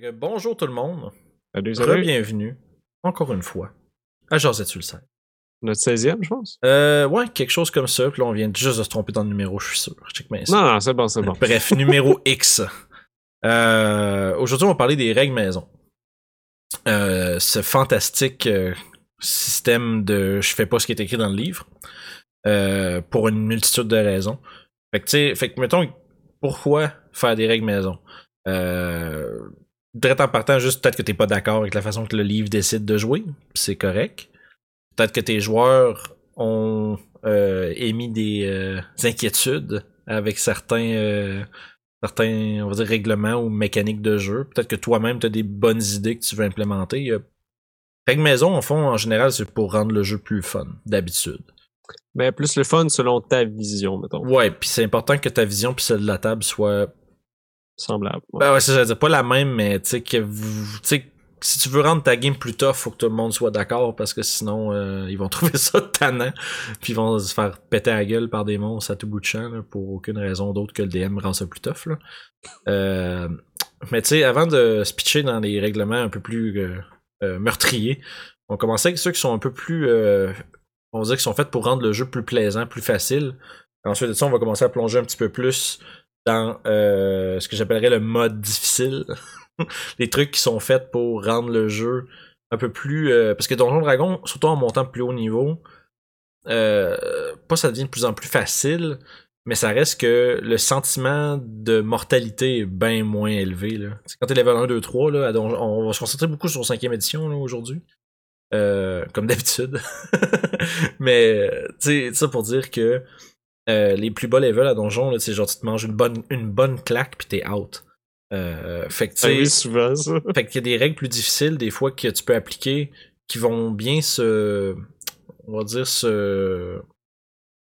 Que bonjour tout le monde. Salut, salut. Bienvenue, encore une fois, à Josette sur le site. Notre 16e, je pense. Euh, ouais, quelque chose comme ça. Puis là, on vient juste de se tromper dans le numéro, je suis sûr. Check bien. Non, non, c'est bon, c'est bon. Bref, numéro X. Euh, Aujourd'hui, on va parler des règles maison. Euh, ce fantastique euh, système de je fais pas ce qui est écrit dans le livre. Pour une multitude de raisons. Fait que, tu sais, fait que, mettons, pourquoi faire des règles maison? Euh, direct en partant, juste peut-être que t'es pas d'accord avec la façon que le livre décide de jouer, c'est correct. Peut-être que tes joueurs ont euh, émis des euh, inquiétudes avec certains, euh, certains, on va dire, règlements ou mécaniques de jeu. Peut-être que toi-même, t'as des bonnes idées que tu veux implémenter. Règles maison, en fond, en général, c'est pour rendre le jeu plus fun, d'habitude. Mais plus le fun selon ta vision, mettons. Ouais, puis c'est important que ta vision puis celle de la table soit Semblable. ouais. Ben ouais, ça, c'est pas la même, mais tu sais que vous, si tu veux rendre ta game plus tough, faut que tout le monde soit d'accord parce que sinon euh, ils vont trouver ça tannant, puis ils vont se faire péter la gueule par des monstres à tout bout de champ pour aucune raison d'autre que le DM rend ça plus tough là. Euh, mais tu sais, avant de se pitcher dans les règlements un peu plus euh, meurtriers, on commençait avec ceux qui sont un peu plus, on va dire, qui sont faits pour rendre le jeu plus plaisant, plus facile. Ensuite de ça, on va commencer à plonger un petit peu plus dans euh, ce que j'appellerais le mode difficile. les trucs qui sont faits pour rendre le jeu un peu plus... euh, parce que Donjon Dragon, surtout en montant plus haut niveau, euh, pas ça devient de plus en plus facile, mais ça reste que le sentiment de mortalité est bien moins élevé. Là. C'est quand t'es level 1, 2, 3, là, on va se concentrer beaucoup sur 5ème édition aujourd'hui. Comme d'habitude. mais, sais, ça pour dire que euh, les plus bas levels à donjon, c'est genre tu te manges une bonne, une bonne claque puis t'es out. Euh, fait que tu sais, arrive souvent, ça. fait qu'il y a des règles plus difficiles des fois que tu peux appliquer qui vont bien se, on va dire se,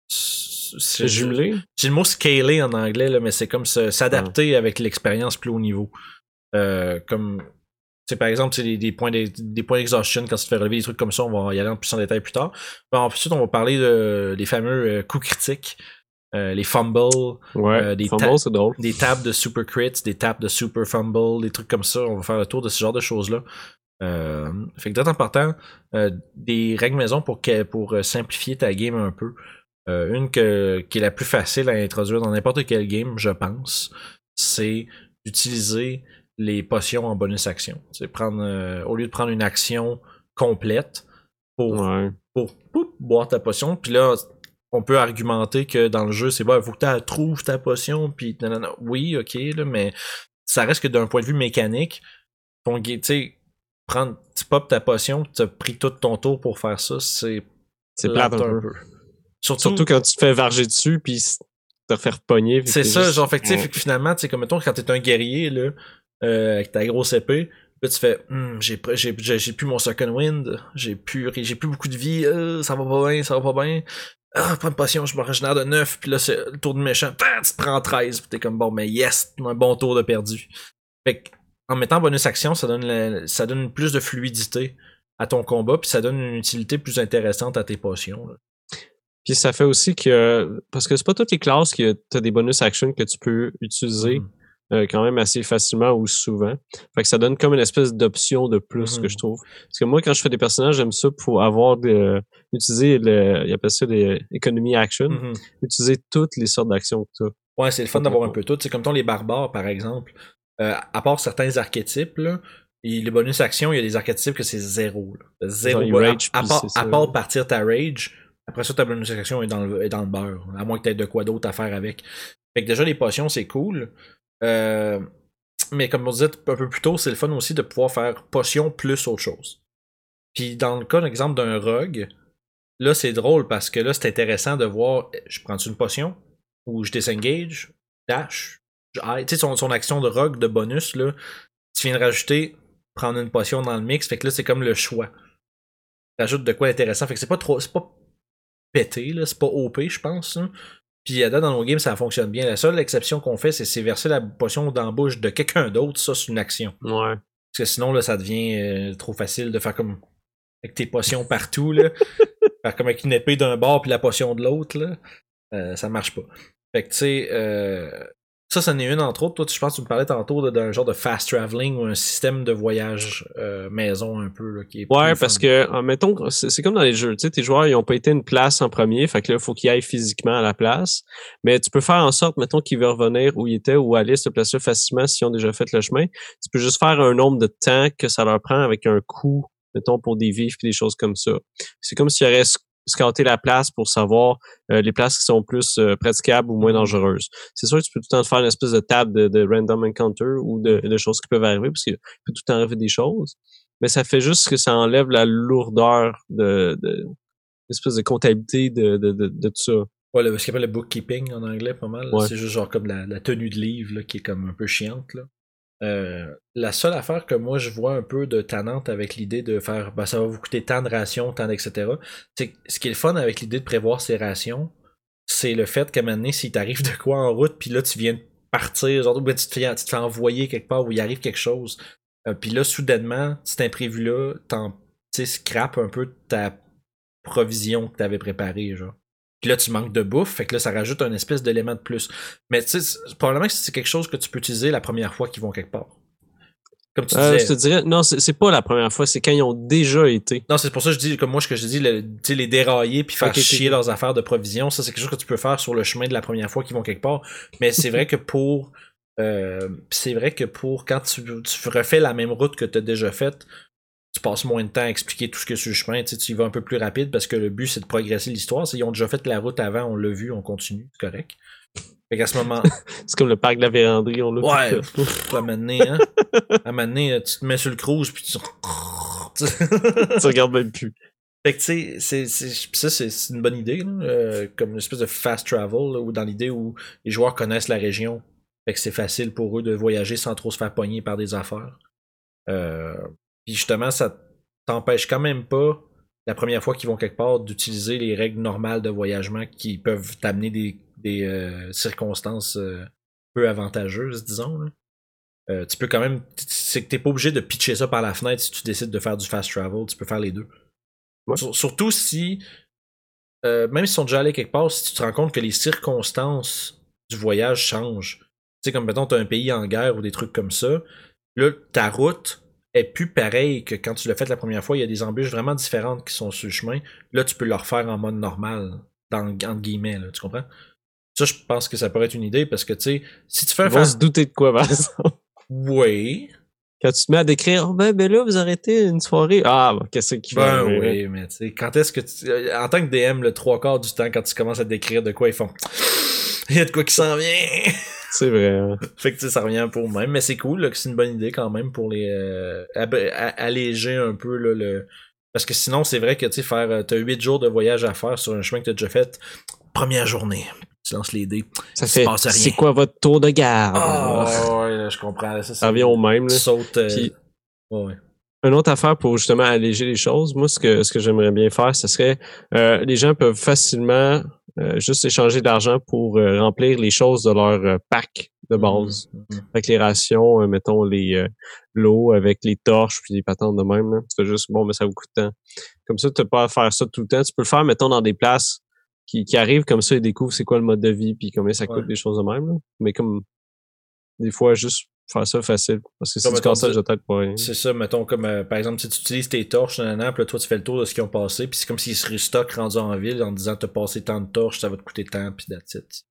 se- jumelé. j'ai le mot scaler en anglais, là, mais c'est comme s'adapter avec l'expérience plus haut niveau. Euh, comme, sais, par exemple, des, des points d'e- des points d'exhaustion, quand tu te fais relever des trucs comme ça, on va y aller en plus en détail plus tard. Bon, ensuite, on va parler de, des fameux euh, coups critiques, euh, les fumbles, Ouais. Euh, des Fumble, ta- c'est drôle. des tables de super crits, des tables de super fumble, des trucs comme ça. On va faire le tour de ce genre de choses-là. Euh, fait que d'être en partant, des règles maison pour, que- pour simplifier ta game un peu. Une que, qui est la plus facile à introduire dans n'importe quel game, je pense, c'est d'utiliser les potions en bonus action. C'est prendre euh, au lieu de prendre une action complète pour Ouais. pour boire ta potion. Puis là, on peut argumenter que dans le jeu, c'est bon, il faut que tu trouves ta potion. Puis oui, ok, là, mais ça reste que d'un point de vue mécanique, ton tu sais, prendre, tu pop ta potion, tu as pris tout ton tour pour faire ça, c'est C'est plate un peu. Surtout, Surtout quand tu te fais varger dessus, puis te faire pogner. c'est ça, genre, fait que, Ouais. fait que finalement, tu sais, comme mettons, quand t'es un guerrier, là, euh, avec ta grosse épée, là, tu fais, Hum, j'ai, j'ai, j'ai, j'ai plus mon second wind, j'ai plus, j'ai plus beaucoup de vie, euh, ça va pas bien, ça va pas bien. Ah, prends une potion, je me régénère de 9, puis là, c'est le tour de méchant, Ah, tu te prends 13, puis t'es comme, bon, mais yes, un bon tour de perdu. Fait que, en mettant bonus action, ça donne, la- ça donne plus de fluidité à ton combat, puis ça donne une utilité plus intéressante à tes potions. là. Puis ça fait aussi que. Parce que c'est pas toutes les classes que tu as des bonus actions que tu peux utiliser Mhm. Euh, quand même assez facilement ou souvent. Fait que ça donne comme une espèce d'option de plus Mhm. que je trouve. Parce que moi, quand je fais des personnages, j'aime ça pour avoir de. utiliser le. Ils appellent ça des economy action. Mhm. Utiliser toutes les sortes d'actions que tu. Ouais, c'est le fun d'avoir un peu tout. C'est comme ton les barbares, par exemple. Euh, à part certains archétypes, là, et les bonus actions, il y a des archétypes que c'est zéro. là. Zéro. Genre, à- rage, à, part, à part partir ta rage, après ça, ta bonus action est dans le, est dans le beurre. À moins que tu aies de quoi d'autre à faire avec. Fait que déjà, les potions, c'est cool. Euh, mais comme on disait un peu plus tôt, c'est le fun aussi de pouvoir faire potion plus autre chose. Puis dans le cas, exemple d'un rogue, là, c'est drôle parce que là, c'est intéressant de voir, je prends une potion? Ou je disengage, dash, je. Tu sais, son, son action de rogue de bonus, là, tu viens de rajouter prendre une potion dans le mix, fait que là, c'est comme le choix. Rajoute de quoi intéressant, fait que c'est pas trop, c'est pas pété, là, c'est pas OP, je pense. hein. Puis à date, dans nos games, ça fonctionne bien. La seule exception qu'on fait, c'est verser la potion dans la bouche de quelqu'un d'autre, ça, c'est une action. Ouais. Parce que sinon, là, ça devient euh, trop facile de faire comme avec tes potions partout, là. faire comme avec une épée d'un bord puis la potion de l'autre, là. Euh, ça marche pas. Fait que, tu sais, euh, ça, ça en est une entre autres. Toi, tu- je pense que tu me parlais tantôt d'un genre de fast traveling ou un système de voyage euh, maison un peu là, qui est Ouais, parce fun. que, mettons, c'est comme dans les jeux, tu sais, tes joueurs, ils ont pas été une place en premier, fait que là, il faut qu'ils aillent physiquement à la place. Mais tu peux faire en sorte, mettons, qu'ils veulent revenir où ils étaient ou aller se placer facilement s'ils ont déjà fait le chemin. Tu peux juste faire un nombre de temps que ça leur prend avec un coût, mettons, pour des vivres et des choses comme ça. C'est comme s'ils auraient sc- scouté la place pour savoir euh, les places qui sont plus euh, praticables ou moins dangereuses. C'est sûr que tu peux tout le temps faire une espèce de table de, de random encounter ou de, de choses qui peuvent arriver, parce qu'il peut tout le temps arriver des choses mais ça fait juste que ça enlève la lourdeur de, de espèce de comptabilité de, de, de, de tout ça. Ouais, le, ce qu'on appelle le bookkeeping en anglais, pas mal. Ouais. C'est juste genre comme la, la tenue de livre là, qui est comme un peu chiante. Là. Euh, la seule affaire que moi je vois un peu de tannante avec l'idée de faire ben, ça va vous coûter tant de rations, tant etc. C'est ce qui est le fun avec l'idée de prévoir ces rations, c'est le fait qu'à un moment donné, s'il t'arrive de quoi en route, puis là tu viens de partir, genre ben, tu, te tu quelque part où il arrive quelque chose, euh, puis là soudainement, cet imprévu-là, t'en scrape un peu ta provision que t'avais préparée, genre. Puis là, tu manques de bouffe, fait que là, ça rajoute un espèce d'élément de plus. Mais tu sais, probablement que c'est quelque chose que tu peux utiliser la première fois qu'ils vont quelque part. Comme tu Euh, je te dirais, non, c'est pas la première fois, c'est quand ils ont déjà été. Non, c'est pour ça que je dis, comme moi, ce que je dis, le- les dérailler puis faire chier leurs affaires de provision, ça, c'est quelque chose que tu peux faire sur le chemin de la première fois qu'ils vont quelque part. Mais c'est vrai que pour. euh, c'est vrai que pour quand tu, tu refais la même route que tu as déjà faite, tu passes moins de temps à expliquer tout ce que sur le chemin. Tu, sais, tu y vas un peu plus rapide parce que le but, c'est de progresser l'histoire. Ils ont déjà fait la route avant, on l'a vu, on continue, c'est correct. Fait qu'à ce moment. C'est comme le parc de la véranderie, on l'a Ouais, à un moment donné, hein. À un moment donné, euh, tu te mets sur le cruise puis tu. tu regardes même plus. Fait que tu sais, c'est- c'est- pis ça c'est une bonne idée, là, euh, comme une espèce de fast travel, là, ou dans l'idée où les joueurs connaissent la région. Fait que c'est facile pour eux de voyager sans trop se faire pogner par des affaires. Euh, Puis justement, ça t'empêche quand même pas, la première fois qu'ils vont quelque part, d'utiliser les règles normales de voyagement qui peuvent t'amener des, des euh, circonstances euh, peu avantageuses, disons. là. Euh, tu peux quand même. C'est que t'es pas obligé de pitcher ça par la fenêtre si tu décides de faire du fast travel. Tu peux faire les deux. Ouais. Surtout si. même s'ils sont déjà allés quelque part, si tu te rends compte que les circonstances du voyage changent. Tu sais, comme mettons, t'as un pays en guerre ou des trucs comme ça. Là, ta route est plus pareille que quand tu l'as fait la première fois. Il y a des embûches vraiment différentes qui sont sur le chemin. Là, tu peux le refaire en mode normal. Dans, entre guillemets, là, tu comprends? Ça, je pense que ça pourrait être une idée parce que, tu sais, si tu fais un Ils vont se douter de quoi, par exemple. oui. Quand tu te mets à décrire, oh, ben, ben là, vous arrêtez une soirée. Ah, ben, qu'est-ce qu'il fait? Ben oui, mais tu sais, quand est-ce que tu. euh, En tant que DM, le trois quarts du temps, quand tu commences à décrire de quoi ils font. Il y a de quoi qui s'en vient. C'est vrai. hein. fait que tu sais, ça revient pour même. Mais c'est cool, là, que c'est une bonne idée quand même pour les. euh, alléger un peu là, le. Parce que sinon, c'est vrai que tu sais, faire. euh, T'as 8 jours de voyage à faire sur un chemin que t'as déjà fait. Première journée. Tu lances les dés. Ça fait, passe rien. c'est quoi votre tour de garde? Ah, ouais, là, je comprends. Ça, Ça revient au même, Tu là. sautes. euh, Puis- ouais. Une autre affaire pour justement alléger les choses, moi, ce que, ce que j'aimerais bien faire, ce serait, euh, les gens peuvent facilement euh, juste échanger de l'argent pour euh, remplir les choses de leur euh, pack de base. Mhm, mhm. Avec les rations, euh, mettons, les euh, l'eau avec les torches puis les patentes de même. Là. Tu fais juste, bon, mais ça vous coûte tant. Comme ça, tu n'as pas à faire ça tout le temps. Tu peux le faire, mettons, dans des places qui, qui arrivent comme ça et découvrent c'est quoi le mode de vie puis combien ça coûte, Ouais. des choses de même. Là. Mais comme, des fois, juste faire ça facile. Parce que c'est du cassage de tête pour rien. C'est ça, mettons, comme euh, par exemple, si tu utilises tes torches, nanana, puis là, toi, tu fais le tour de ce qu'ils ont passé, puis c'est comme s'ils se restockent rendus en ville en disant t'as passé tant de torches, ça va te coûter tant, puis that's it.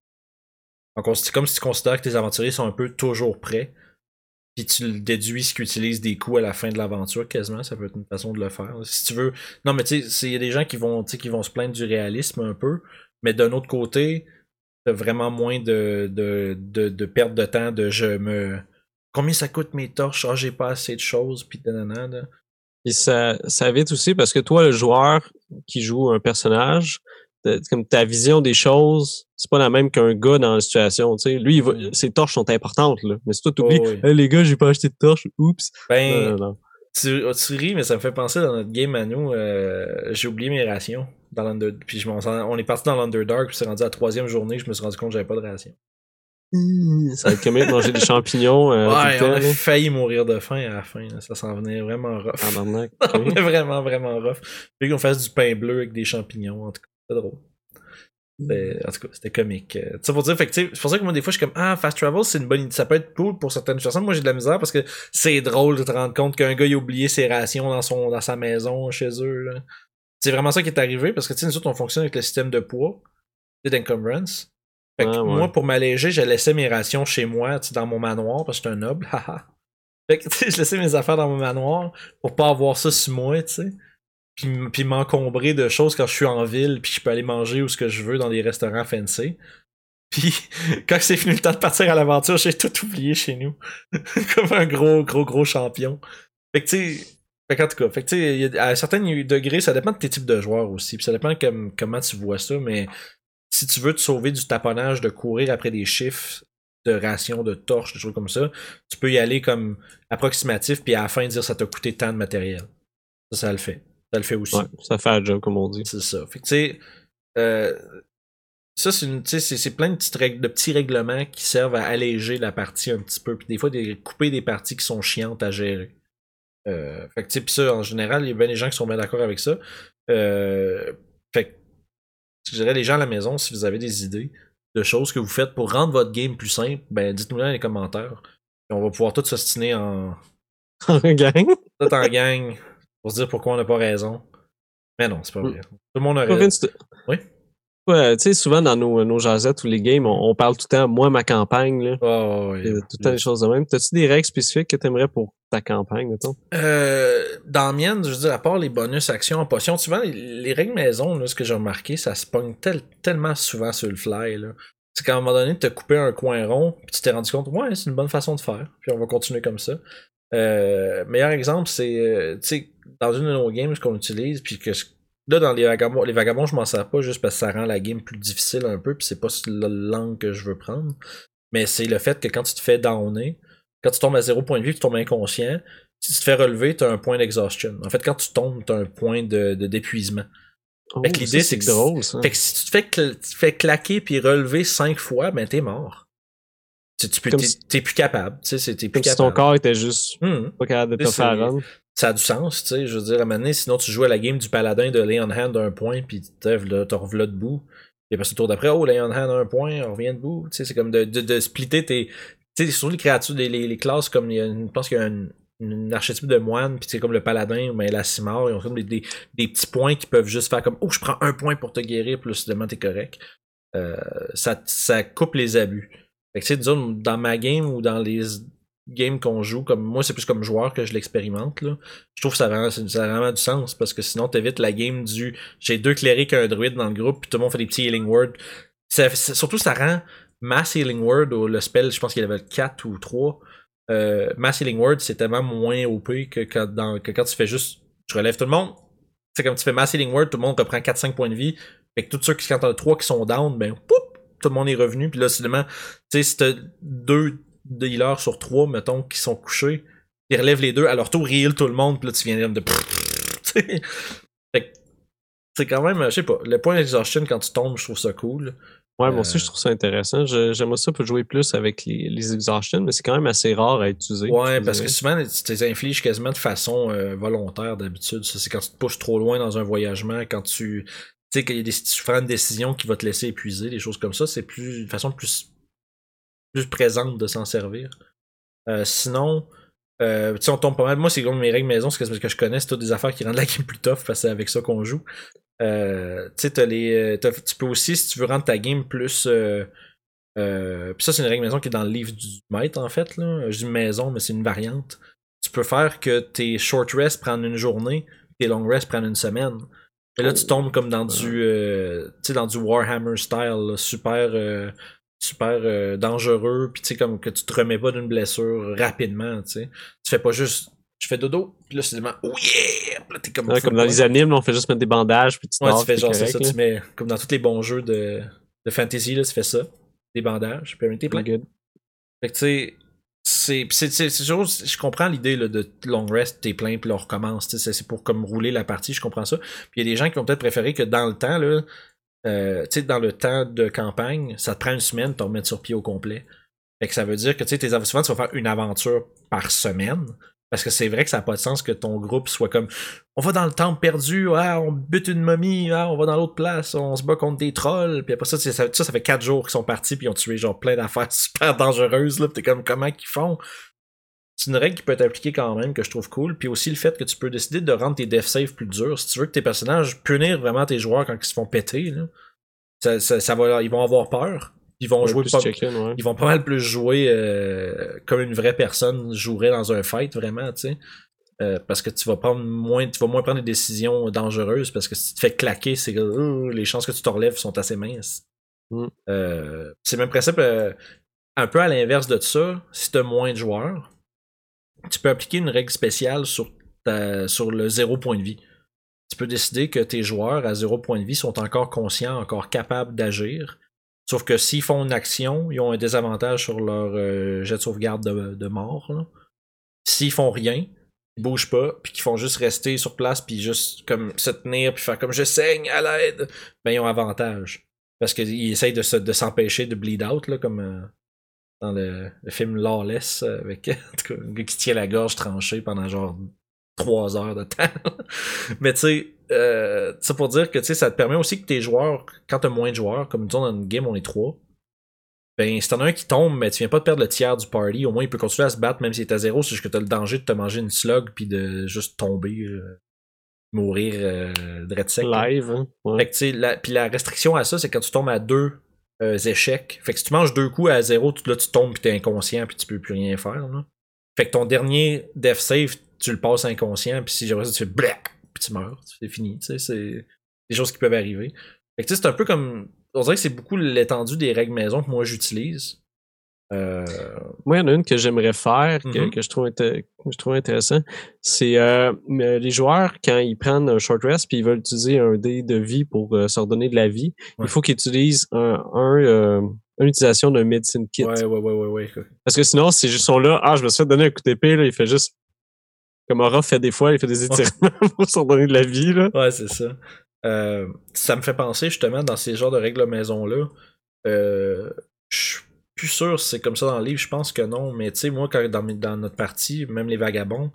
Donc, on- c'est comme si tu considères que tes aventuriers sont un peu toujours prêts, puis tu déduis ce qu'ils utilisent des coups à la fin de l'aventure, quasiment, ça peut être une façon de le faire. Si tu veux. Non, mais tu sais, il y a des gens qui vont, qui vont se plaindre du réalisme un peu, mais d'un autre côté, t'as vraiment moins de, de, de, de perte de temps de je me. Combien ça coûte mes torches? Ah, j'ai pas assez de choses, puis nanana. Puis ça, ça vite aussi parce que toi, le joueur qui joue un personnage, comme ta vision des choses, c'est pas la même qu'un gars dans la situation. Tu sais, lui, il va- Mm. ses torches sont importantes. Là. Mais si toi, t'oublies, Oh, oui. Hey, les gars, j'ai pas acheté de torches, oups. Ben, Non, non, non. Tu, tu ris, mais ça me fait penser dans notre game à nous, euh, j'ai oublié mes rations. Dans. Puis je on est parti dans l'Underdark, puis c'est rendu à la troisième journée, je me suis rendu compte que j'avais pas de rations. Ça va être comme de manger des champignons. Euh, ouais, tout on a là. failli mourir de faim à la fin, là. ça s'en venait vraiment rough. On ok. est vraiment, vraiment rough. Puis qu'on fasse du pain bleu avec des champignons, en tout cas, c'est drôle. C'était- En tout cas, c'était comique. Euh, Ça pour dire, c'est pour ça que moi, des fois, je suis comme, ah, fast travel, c'est une bonne idée. Ça peut être cool pour certaines personnes. Moi, j'ai de la misère parce que c'est drôle de te rendre compte qu'un gars, il a oublié ses rations dans son, dans sa maison, chez eux. C'est vraiment ça qui est arrivé parce que, tu sais, nous autres, on fonctionne avec le système de poids, d'encumbrance. Fait que Ah, ouais. moi, pour m'alléger, je laissais mes rations chez moi, dans mon manoir, parce que j'étais un noble, haha. Fait que, tu sais, je laissais mes affaires dans mon manoir pour pas avoir ça sur moi, tu sais. Puis, puis m'encombrer de choses quand je suis en ville, puis je peux aller manger où ce que je veux dans des restaurants fancy. Puis, quand c'est fini le temps de partir à l'aventure, j'ai tout oublié chez nous. Comme un gros, gros, gros champion. Fait que, tu sais, fait qu'en tout cas, fait que, tu sais, il y a- à certains degrés, ça dépend de tes types de joueurs aussi. Puis ça dépend comme, comment tu vois ça, mais si tu veux te sauver du taponnage de courir après des chiffres de rations, de torches, des choses comme ça, tu peux y aller comme approximatif, puis à la fin dire ça t'a coûté tant de matériel. Ça, ça le fait. Ça le fait aussi. Ouais, ça fait un job, comme on dit. C'est ça. Fait que, tu sais, euh, ça, c'est plein de, petites règles- de petits règlements qui servent à alléger la partie un petit peu. Puis des fois, des, couper des parties qui sont chiantes à gérer. Euh, fait que, tu sais, puis ça, en général, il y a bien des gens qui sont bien d'accord avec ça. Euh, fait que, je dirais, les gens à la maison, si vous avez des idées de choses que vous faites pour rendre votre game plus simple, ben, dites-nous dans les commentaires. Puis on va pouvoir tous s'ostiner en, Gang. tout en gang pour se dire pourquoi on n'a pas raison. Mais non, c'est pas vrai. Tout le monde a raison. Oui? Ouais, tu sais, souvent dans nos, nos jasettes ou les games, on, on parle tout le temps, moi, ma campagne, là. Oh, ouais. Euh, tout le temps des choses de même. T'as-tu des règles spécifiques que t'aimerais pour ta campagne, mettons? Euh, dans la mienne, je veux dire, à part les bonus actions en potion, souvent, les, les règles maison, là, ce que j'ai remarqué, ça se pogne tel- tellement souvent sur le fly. Là. C'est qu'à un moment donné, tu as coupé un coin rond, puis tu t'es rendu compte, ouais, c'est une bonne façon de faire, puis on va continuer comme ça. Euh, meilleur exemple, c'est, euh, tu sais, dans une de nos games qu'on utilise, puis que là, dans les vagabonds, les vagabonds, je m'en sers pas juste parce que ça rend la game plus difficile un peu, puis c'est pas la langue que je veux prendre. Mais c'est le fait que quand tu te fais downer, quand tu tombes à zéro point de vie, tu tombes inconscient, si tu te fais relever, tu as un point d'exhaustion. En fait, quand tu tombes, tu as un point de, de- d'épuisement. Oh, Fait que l'idée, c'est que drôle, ça. Fait que si tu te fais, cl- tu te fais claquer puis relever cinq fois, ben t'es mort. Tu, tu peux, t'es, si- plus capable. Tu sais, plus Comme si ton capable. corps était juste Hum, pas capable de te faire run. Ça a du sens, tu sais. Je veux dire, à un moment donné, sinon tu joues à la game du paladin de Lay on Hand d'un point, puis t'en revois debout. Et après, le tour d'après, oh, Lay on Hand un point, on revient debout. Tu sais, c'est comme de, de, de splitter tes. Tu sais, surtout les créatures, les, les, classes, comme il y a une- je pense qu'il y a une, archétype de moine, puis c'est comme le paladin ou ben, la cimar, ils ont comme des, des, des petits points qui peuvent juste faire comme, oh, je prends un point pour te guérir, puis là, soudainement, t'es correct. Euh, ça, ça coupe les abus. Fait que, tu sais, disons, dans ma game ou dans les games qu'on joue, comme moi, c'est plus comme joueur que je l'expérimente, là. Je trouve que ça a, vraiment, ça vraiment du sens parce que sinon, t'évites la game du j'ai deux clérics et un druide dans le groupe, puis tout le monde fait des petits healing words. Surtout, ça rend Mass Healing Word ou le spell, je pense qu'il avait 4 ou 3. Euh, Mass Healing Word, c'est tellement moins OP que quand, que quand tu fais juste je relève tout le monde. C'est comme tu fais Mass Healing Word, tout le monde reprend 4-5 points de vie. Fait que tous ceux qui, quand t'en as 3 qui sont down, ben, poup, tout le monde est revenu. Puis là, finalement, tu sais, si t'as deux de healers sur 3, mettons, qui sont couchés, ils relèvent les deux, à leur tour, heal tout le monde, puis là, tu viens de. c'est quand même, je sais pas, le point d'exhaustion quand tu tombes, je trouve ça cool. Ouais, moi Euh, aussi, je trouve ça intéressant. J'aimerais ça pour jouer plus avec les, les exhaustions, mais c'est quand même assez rare à utiliser. Ouais, parce que souvent, tu te les infliges quasiment de façon euh, volontaire d'habitude. C'est quand tu te pousses trop loin dans un voyagement, quand tu. Tu sais, qu'il y a des, tu prends une décision qui va te laisser épuiser, des choses comme ça, c'est plus une façon plus, plus présente de s'en servir. Euh, sinon, euh, tu sais, on tombe pas mal. Moi, c'est comme mes règles maison, c'est parce que je connais, c'est toutes des affaires qui rendent la game plus tough, parce que c'est avec ça qu'on joue. Euh, les. euh, tu peux aussi, si tu veux rendre ta game plus. Euh, puis ça, c'est une règle maison qui est dans le livre du maître, en fait. Là. Je dis maison, mais c'est une variante. Tu peux faire que tes short rests prennent une journée, tes long rests prennent une semaine. Et là, tu tombes comme dans du, euh, tu sais, dans du Warhammer style, là, super, euh, super euh, dangereux, puis tu sais, comme que tu te remets pas d'une blessure rapidement, tu sais. Tu fais pas juste, je fais dodo, puis là, c'est vraiment, oh yeah! Puis là, t'es comme, Ouais, comme dans les animes, on fait juste mettre des bandages, puis tu Ouais, tu fais genre, correct, ça, là. tu mets, comme dans tous les bons jeux de, de fantasy, là, tu fais ça. Des bandages, puis t'es plein. Good. Fait que tu sais, c'est, toujours- je comprends l'idée là, de long rest, t'es plein, puis on recommence. tu sais, C'est, c'est pour comme rouler la partie, je comprends ça. Puis il y a des gens qui vont peut-être préférer que dans le temps, là, euh, dans le temps de campagne, ça te prend une semaine de te remettre sur pied au complet. Fait que ça veut dire que tu sais, tes souvent tu vas faire une aventure par semaine. Parce que c'est vrai que ça n'a pas de sens que ton groupe soit comme on va dans le temple perdu, ah, on bute une momie, ah, on va dans l'autre place, on se bat contre des trolls, puis après ça, ça, ça, fait quatre jours qu'ils sont partis puis ils ont tué genre plein d'affaires super dangereuses là, t'es comme comment qu'ils font? C'est une règle qui peut être appliquée quand même que je trouve cool, puis aussi le fait que tu peux décider de rendre tes death saves plus durs si tu veux que tes personnages punir vraiment tes joueurs quand ils se font péter là. Ça, ça, ça va, ils vont avoir peur. Ils vont Ouais, jouer pas, ouais. ils vont pas mal plus jouer euh, comme une vraie personne jouerait dans un fight vraiment tu sais Euh, parce que tu vas prendre moins tu vas moins prendre des décisions dangereuses parce que si tu te fais claquer c'est que euh, les chances que tu te relèves sont assez minces Mm. Euh, c'est le même principe un peu à l'inverse de ça si tu as moins de joueurs tu peux appliquer une règle spéciale sur sur le zéro point de vie tu peux décider que tes joueurs à zéro point de vie sont encore conscients encore capables d'agir Sauf que s'ils font une action, ils ont un désavantage sur leur euh, jet de sauvegarde de, mort. S'ils font rien, ils bougent pas, puis qu'ils font juste rester sur place, puis juste comme se tenir, puis faire comme je saigne à l'aide, ben ils ont avantage. Parce qu'ils essayent de, se- de s'empêcher de bleed out, là, comme euh, dans le, le film Lawless, euh, avec en tout cas, un gars qui tient la gorge tranchée pendant genre trois heures de temps. Mais tu sais, euh, ça pour dire que ça te permet aussi que tes joueurs, quand t'as moins de joueurs, comme disons dans une game on est trois, ben si t'en as un qui tombe, mais tu viens pas de perdre le tiers du party, au moins il peut continuer à se battre même s'il est à zéro, c'est juste que t'as le danger de te manger une slug puis de juste tomber, euh, mourir euh, dread sec. Live, hein? Ouais. Fait que tu sais, la, puis la restriction à ça, c'est quand tu tombes à deux euh, échecs. Fait que si tu manges deux coups à zéro, tu- là tu tombes puis t'es inconscient puis tu peux plus rien faire. Là. Fait que ton dernier death save, tu le passes inconscient, puis si jamais tu fais black, puis tu meurs, c'est fini. Tu sais, c'est des choses qui peuvent arriver. Fait que tu sais, c'est un peu comme. On dirait que c'est beaucoup l'étendue des règles maison que moi j'utilise. Euh, Moi, il y en a une que j'aimerais faire, que, Mhm. que je, trouve que je trouve intéressant. C'est euh, les joueurs, quand ils prennent un short rest puis ils veulent utiliser un dé de vie pour euh, se redonner de la vie, Ouais. il faut qu'ils utilisent un, un, euh, une utilisation d'un medicine kit. ouais, ouais, ouais, ouais, ouais. Parce que sinon, juste sont là, ah, je me suis fait donner un coup d'épée, là, il fait juste. Comme Aura fait des fois, il fait des étirements pour se redonner de la vie, là. Ouais, c'est ça. Ça me fait penser justement dans ces genres de règles maison-là. Je plus sûr si c'est comme ça dans le livre, je pense que non. Mais tu sais, moi, quand, dans, notre partie, même les vagabonds,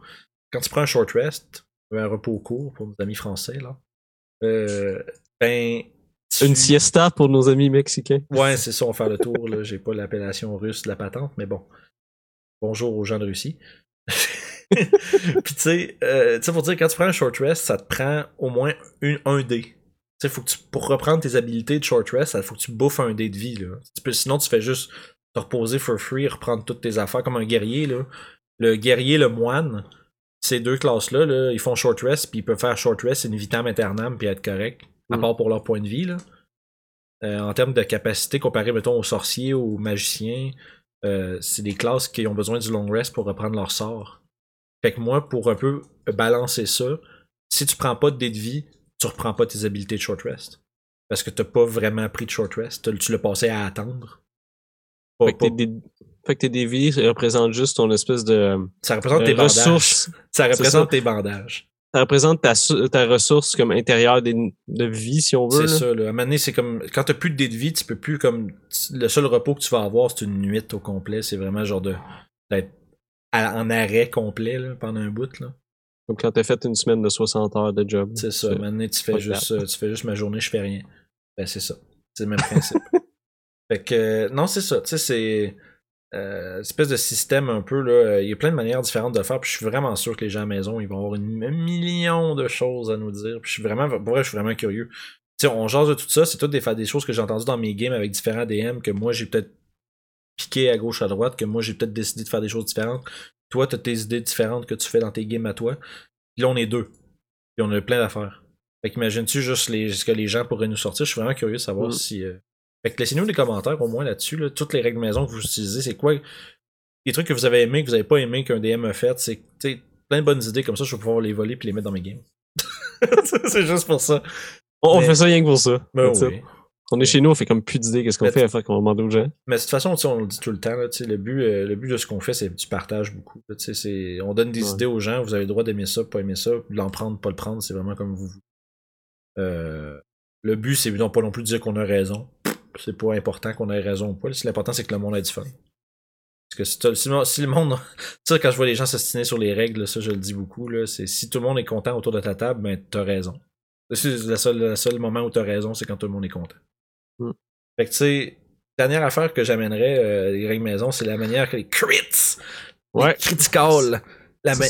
quand tu prends un short rest, un repos court pour nos amis français, là, euh, ben. tu- Une siesta pour nos amis mexicains. Ouais, c'est ça, on va faire le tour. Là. J'ai pas l'appellation russe de la patente, mais bon. Bonjour aux gens de Russie. Puis tu sais, euh, tu sais, pour dire, quand tu prends un short rest, ça te prend au moins une, un dé. Tu sais, faut que tu, pour reprendre tes habilités de short rest, il faut que tu bouffes un dé de vie. Là. Tu peux, sinon, tu fais juste te reposer for free, reprendre toutes tes affaires comme un guerrier. Là. Le guerrier, le moine, ces deux classes-là, là, ils font short rest, puis ils peuvent faire short rest, in vitam aeternam, puis être correct. À Mm. part pour leur point de vie. Là. Euh, en termes de capacité comparé, mettons, aux sorciers, aux magiciens, euh, c'est des classes qui ont besoin du long rest pour reprendre leur sort. Fait que moi, pour un peu balancer ça, si tu prends pas de dés de vie, tu reprends pas tes habilités de short rest. Parce que t'as pas vraiment pris de short rest. Tu l'as passé à attendre. Pas- Fait que, tes, dé- fait que tes dévies représentent juste ton espèce de ça représente euh, tes bandages. ressources. Ça C'est représente ça. tes bandages. Ça représente ta, ta ressource comme intérieure des- de vie, si on veut. C'est ça, là. À un moment donné, c'est comme. Quand t'as plus de vie, tu peux plus comme. Le seul repos que tu vas avoir, c'est une nuit au complet. C'est vraiment genre de. d'être en arrêt complet, là, pendant un bout, là. Comme quand t'as fait une semaine de 60 heures de job. C'est ça. À un moment donné, tu fais juste, euh, tu fais juste ma journée, je fais rien. Ben, c'est ça. C'est le même principe. fait que, non, c'est ça. Tu sais, c'est. Euh, espèce de système un peu là, euh, il y a plein de manières différentes de le faire, puis je suis vraiment sûr que les gens à la maison, ils vont avoir une, un million de choses à nous dire. Puis je suis vraiment, pour vrai, je suis vraiment curieux. Tu sais, on jase de tout ça, c'est toutes des, des choses que j'ai entendues dans mes games avec différents DM que moi j'ai peut-être piqué à gauche à droite, que moi j'ai peut-être décidé de faire des choses différentes. Toi, t'as tes idées différentes que tu fais dans tes games à toi. Puis là, on est deux. Puis on a plein d'affaires. Fait qu'imagines-tu juste les, ce que les gens pourraient nous sortir? Je suis vraiment curieux de savoir Mm. si. euh, Fait que laissez-nous des commentaires au moins là-dessus. Là. Toutes les règles maison que vous utilisez, c'est quoi les trucs que vous avez aimé, que vous avez pas aimé qu'un DM a fait? C'est tu sais, plein de bonnes idées comme ça, je vais pouvoir les voler puis les mettre dans mes games. c'est juste pour ça. On, Mais- fait ça rien que pour ça. Ben oui. On est chez nous, on fait comme plus d'idées qu'est-ce qu'on fait à faire qu'on demande aux gens. Mais de toute façon, on le dit tout le temps, là, tu sais, le, but, euh, le but de ce qu'on fait, c'est du partage beaucoup. là, tu sais, c'est- On donne des Ouais. idées aux gens, vous avez le droit d'aimer ça, pas aimer ça, de l'en prendre, pas le prendre, c'est vraiment comme vous voulez. Euh, le but, c'est non, pas non plus de dire qu'on a raison. C'est pas important qu'on ait raison ou pas. L'important, c'est que le monde ait du fun. Parce que si, si le- monde. Ça, quand je vois les gens s'ostiner sur les règles, ça, je le dis beaucoup, c'est si tout le monde est content autour de ta table, ben, t'as raison. C'est le seul, le seul moment où t'as raison, c'est quand tout le monde est content. Mm. Fait que, tu sais, dernière affaire que j'amènerais, euh, les règles maison, c'est la manière que les crits, Ouais. les critical, la Ça,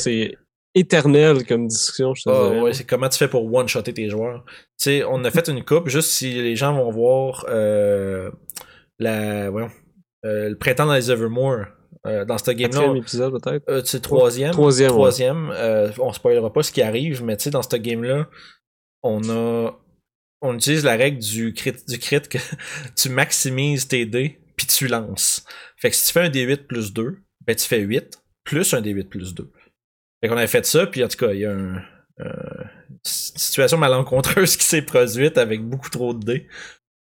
éternel comme discussion, je te ah, ouais, c'est comment tu fais pour one-shotter tes joueurs. Tu sais, on a fait une coupe, juste si les gens vont voir euh, la, voyons, euh, le printemps dans les Evermore. euh, dans ce game-là, Quatrième épisode, peut-être. euh, c'est troisième. Troisième. Troisième. euh, on spoilera pas ce qui arrive, mais tu sais, dans ce game-là, on a. On utilise la règle du crit, du crit que tu maximises tes dés, puis tu lances. Fait que si tu fais un D8 plus 2, ben tu fais 8 plus un D8 plus 2. Fait qu'on avait fait ça, puis en tout cas, il y a un, euh, une situation malencontreuse qui s'est produite avec beaucoup trop de dés.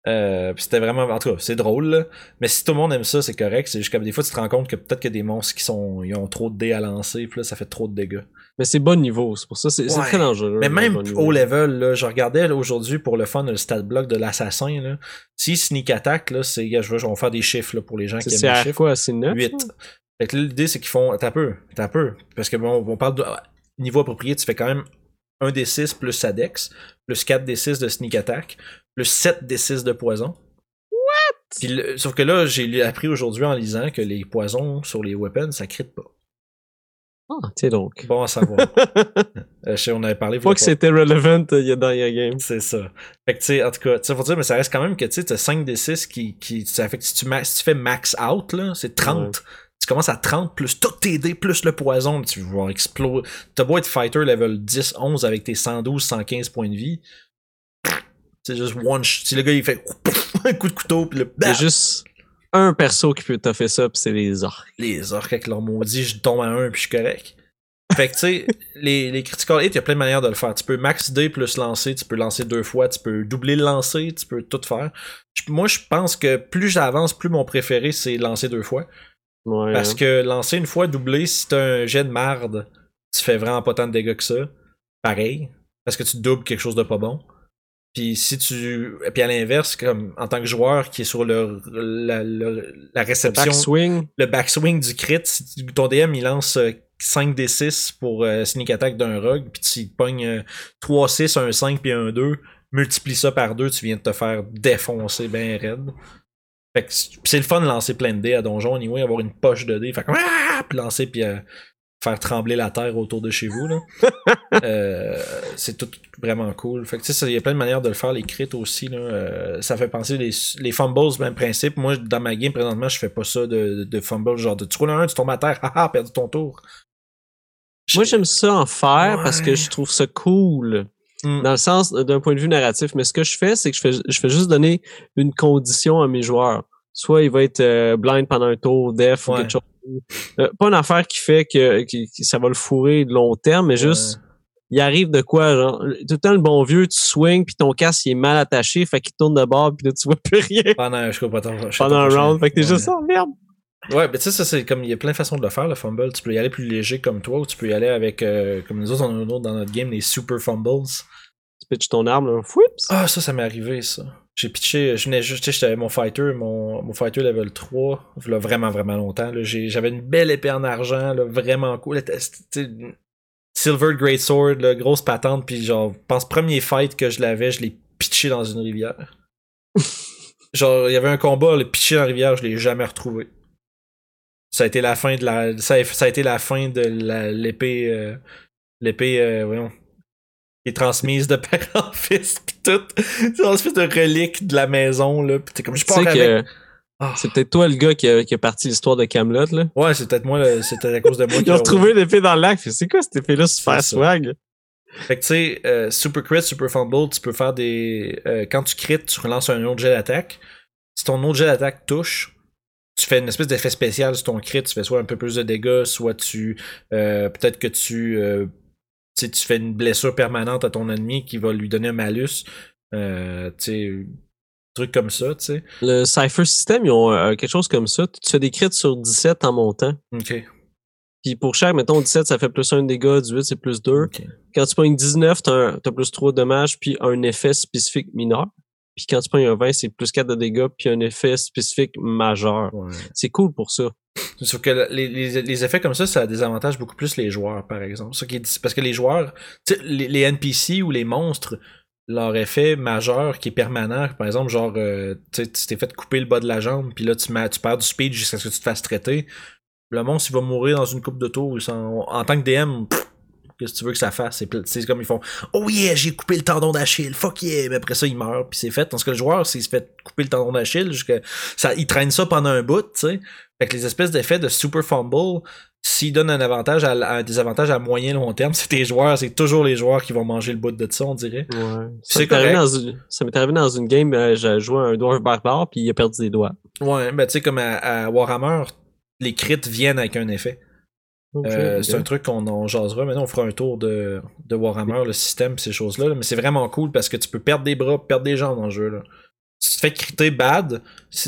Euh, puis c'était vraiment, en tout cas, c'est drôle, là. mais si tout le monde aime ça, c'est correct. C'est juste que des fois, tu te rends compte que peut-être qu'il y a des monstres qui sont, ils ont trop de dés à lancer, puis là, ça fait trop de dégâts. Mais c'est bon niveau, c'est pour ça, c'est c'est Ouais. très dangereux. Mais même bon au level, là, je regardais aujourd'hui pour le fun le stat block de l'assassin. Si sneak attack, là, c'est, je veux, je vais faire des chiffres là, pour les gens qui C'est aiment c'est les chiffres. quoi? C'est 9? 8. Fait que là, l'idée, c'est qu'ils font. T'as peu. T'as peu. Parce que bon, on parle de ah, niveau approprié, tu fais quand même 1 des 6 plus sa dex, plus 4 des 6 de sneak attack, plus 7 des 6 de poison. What? Puis le- sauf que là, j'ai appris aujourd'hui en lisant que les poisons sur les weapons, ça crit pas. Ah, tiens donc. Bon à savoir. Euh, je sais, on avait parlé. Pas que c'était relevant euh, il y a dans la game. C'est ça. Fait que, tu sais, en tout cas, tu sais, faut dire, mais ça reste quand même que, tu sais, t'as 5 des 6 qui, qui, ça fait que si tu, ma- si tu fais max out, là, c'est 30. Ouais. Tu commences à 30 plus tout tes dés plus le poison, tu vas voir exploser. T'as beau être fighter level 10, 11 avec tes 112, 115 points de vie. C'est juste one sh- Si le gars, il fait un coup de couteau, puis le Il y a juste un perso qui peut t'offrir ça, pis c'est les orques. les orques avec leur maudit, je tombe à un puis je suis correct. Fait que tu sais, les, les critical hit, il y a plein de manières de le faire. Tu peux max D plus lancer, tu peux lancer deux fois, tu peux doubler le lancer, tu peux tout faire. Moi, je pense que plus j'avance, plus mon préféré, c'est lancer deux fois. Ouais. Parce hein. que lancer une fois, doubler, si t'as un jet de marde, tu fais vraiment pas tant de dégâts que ça. Pareil. Parce que tu doubles quelque chose de pas bon. Puis si tu. Puis à l'inverse, comme en tant que joueur qui est sur le, la, le- la réception Backswing. le backswing du crit, si ton DM il lance euh, 5 d 6 pour euh, sneak attack d'un rogue, puis tu pognes euh, 3 6, un 5 puis un 2, multiplie ça par 2, tu viens de te faire défoncer ben raide. Fait que c'est le fun de lancer plein de dés à donjon, anyway, avoir une poche de dés, fait que ah! puis lancer puis euh, faire trembler la terre autour de chez vous là. Euh, c'est tout vraiment cool. Fait que tu sais, il y a plein de manières de le faire, les crits aussi là. Euh, ça fait penser les, les fumbles, même principe. Moi, dans ma game présentement, je fais pas ça de, de fumble, genre de tu roules un, tu tombes à terre, haha, perdu ton tour. Moi, j'aime ça en faire Ouais. parce que je trouve ça cool. Mm. Dans le sens euh, d'un point de vue narratif. Mais ce que je fais, c'est que je fais, je fais juste donner une condition à mes joueurs. Soit il va être euh, blind pendant un tour, def ou quelque chose. Euh, pas une affaire qui fait que, qui- qui- ça va le fourrer de long terme, mais juste il arrive de quoi, genre, tout le temps le bon vieux, tu swings puis ton casque il est mal attaché, fait qu'il tourne de bord puis là tu vois plus rien Pendant, je sais pas, je pendant un round, fait que t'es Ouais. juste oh merde. Ouais, mais tu sais, ça, c'est comme, il y a plein de façons de le faire, le fumble. Tu peux y aller plus léger comme toi, ou tu peux y aller avec, euh, comme nous autres, on a dans notre game, les super fumbles. Tu pitches ton arme, là, fouips. Ah, ça, ça m'est arrivé, ça. J'ai pitché, je venais juste, tu sais, j'avais mon fighter, mon, mon fighter level 3, là, vraiment, vraiment longtemps, J'avais une belle épée en argent, là, vraiment cool. Silver Great Sword, là, grosse patente, puis genre, je pense, premier fight que je l'avais, je l'ai pitché dans une rivière. genre, il y avait un combat, le pitché dans la rivière, je l'ai jamais retrouvé. Ça a été la fin de la, ça a, ça a été la fin de l'épée, euh, l'épée, euh, voyons, qui est transmise de père en fils, pis tout. C'est une espèce de relique de la maison, là, pis t'es comme, je pars avec. que Ah. c'est peut-être toi le gars qui a, qui a parti l'histoire de Camelot là. Ouais, c'est peut-être moi, là, c'était à cause de moi Ils ont retrouvé l'épée dans le lac. C'est quoi cette épée-là super C'est ça. swag? Fait que tu sais, euh, Super Crit, Super Fumble, tu peux faire des. euh, quand tu crit, tu relances un autre jet d'attaque. Si ton autre jet d'attaque touche, tu fais une espèce d'effet spécial sur ton crit. Tu fais soit un peu plus de dégâts, soit tu. euh, Peut-être que tu. euh, tu sais, tu fais une blessure permanente à ton ennemi qui va lui donner un malus. Euh, tu sais. Truc comme ça, tu sais. Le Cypher System, ils ont euh, quelque chose comme ça. Tu fais des crits sur 17 en montant. Ok. Puis pour chaque, mettons 17, ça fait plus 1 dégât, 18, c'est plus 2. Ok. Quand tu pognes 19, t'as, t'as plus 3 de dommages, puis un effet spécifique mineur. Puis quand tu pognes un 20, c'est plus 4 de dégâts, puis un effet spécifique majeur. Ouais. C'est cool pour ça. Sauf que les, les, les effets comme ça, ça désavantage beaucoup plus les joueurs, par exemple. Ce qui est, parce que les joueurs, les, les NPC ou les monstres, leur effet majeur qui est permanent, par exemple, genre, euh, tu t'es fait couper le bas de la jambe, puis là, tu, tu perds du speed jusqu'à ce que tu te fasses traiter. Le monstre, il va mourir dans une coupe de tours. En, en tant que DM, pff, qu'est-ce que tu veux que ça fasse? C'est comme ils font Oh yeah, j'ai coupé le tendon d'Achille, fuck yeah! Mais après ça, il meurt, puis c'est fait. Tandis que le joueur, s'il se fait couper le tendon d'Achille, jusqu'à- ça, il traîne ça pendant un bout, tu sais. Fait que les espèces d'effets de super fumble, s'ils donnent un avantage à, un désavantage à moyen long terme, c'est tes joueurs, c'est toujours les joueurs qui vont manger le bout de ça, on dirait. Ouais. C'est Ça m'est arrivé, correct. dans une... ça m'est arrivé dans une game, euh, j'ai joué un dwarf barbare, puis il a perdu des doigts. Ouais, ben tu sais, comme à, à Warhammer, les crits viennent avec un effet. Euh. C'est un truc qu'on en jasera. Maintenant, on fera un tour de, de Warhammer, le système, ces choses-là. là. Mais c'est vraiment cool parce que tu peux perdre des bras, perdre des jambes dans le jeu. Là. Si tu te fais critter bad,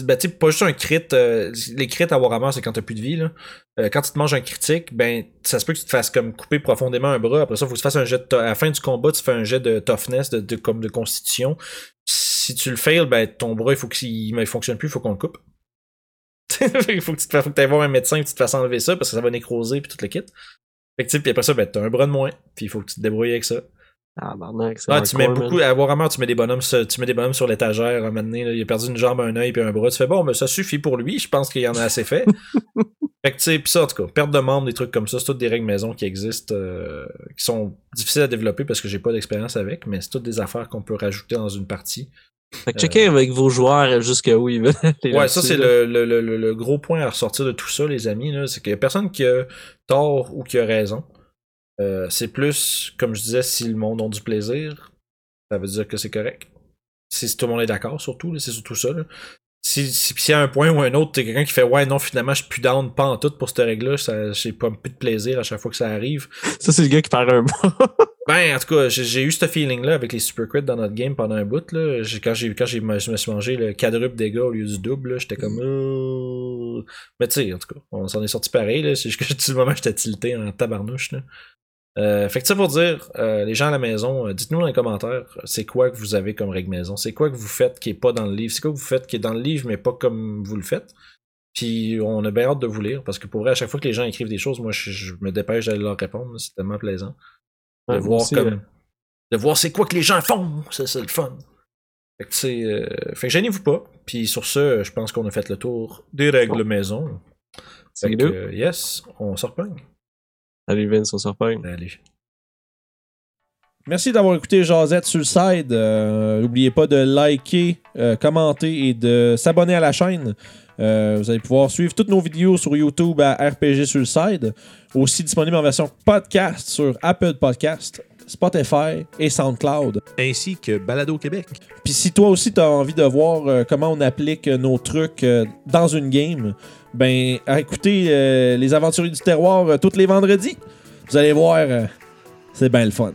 ben, pas juste un crit. euh, les crits à Warhammer, c'est quand t'as plus de vie. Là. Euh, quand tu te manges un critique, ben, ça se peut que tu te fasses comme couper profondément un bras. Après ça, faut que tu fasses un jet de À la fin du combat, tu fais un jet de toughness, de, de- comme de constitution. Si tu le fails, ben, ton bras, il faut qu'il il fonctionne plus, il faut qu'on le coupe. il faut que tu te fasses- faut que t'ailles voir un médecin et que tu te fasses enlever ça parce que ça va nécroser puis tout le kit. Fait que, puis après ça, ben, t'as un bras de moins, puis il faut que tu te débrouilles avec ça. Ah, barnac, c'est Ah, tu mets beaucoup, man. à Warhammer, tu mets des bonhommes, tu mets des bonhommes sur l'étagère, à un moment donné, là, il a perdu une jambe, un œil puis un bras, tu fais bon, mais ça suffit pour lui, je pense qu'il y en a assez fait. fait que, tu sais, pis ça, en tout cas, perte de membres, des trucs comme ça, c'est toutes des règles maison qui existent, euh, qui sont difficiles à développer parce que j'ai pas d'expérience avec, mais c'est toutes des affaires qu'on peut rajouter dans une partie. Fait que checkez avec vos joueurs jusqu'où ils veulent Ouais, ça c'est le, le, le, le- gros point à ressortir de tout ça, les amis, c'est qu'il y a personne qui a tort ou qui a raison. Euh, c'est plus, comme je disais, si le monde a du plaisir, ça veut dire que c'est correct. Si tout le monde est d'accord, surtout, c'est surtout ça. Là. Si, si, y a un point ou un autre, t'es quelqu'un qui fait Ouais, non, finalement, je suis plus down, pas en tout pour cette règle-là, ça- j'ai pas plus de plaisir à chaque fois que ça arrive. Ça, c'est le gars qui perd un bras. Ben, en tout cas, j'ai eu ce feeling-là avec les super crits dans notre game pendant un bout. Là. Quand, j'ai, quand j'ai, je me suis mangé le quadruple dégâts au lieu du double, là, j'étais comme. Euh... Mais tu sais, en tout cas, on s'en est sorti pareil. Là. C'est juste que tout le moment, j'étais tilté en tabarnouche. Là. Euh, fait que ça pour dire, euh, les gens à la maison, euh, dites-nous dans les commentaires, c'est quoi que vous avez comme règle maison? C'est quoi que vous faites qui est pas dans le livre? C'est quoi que vous faites qui est dans le livre mais pas comme vous le faites? Puis on a bien hâte de vous lire parce que pour vrai, à chaque fois que les gens écrivent des choses, moi je, je me dépêche d'aller leur répondre. C'est tellement plaisant de Ouais, voir aussi, comme de voir c'est quoi que les gens font c'est le fun fait que euh, fait que gênez-vous pas puis sur ce je pense qu'on a fait le tour des règles maison c'est fait que, yes on se reprend Salut Vince, on se reprend. allez Merci d'avoir écouté Jazette side. Euh, N'oubliez pas de liker, euh, commenter et de s'abonner à la chaîne. Euh, vous allez pouvoir suivre toutes nos vidéos sur YouTube à RPG sur le side. Aussi disponible en version podcast sur Apple Podcast, Spotify et SoundCloud. ainsi que Balado Québec. Puis si toi aussi tu as envie de voir euh, comment on applique euh, nos trucs euh, dans une game, ben écoutez les aventuriers du terroir tous les vendredis. Vous allez voir, c'est bien le fun.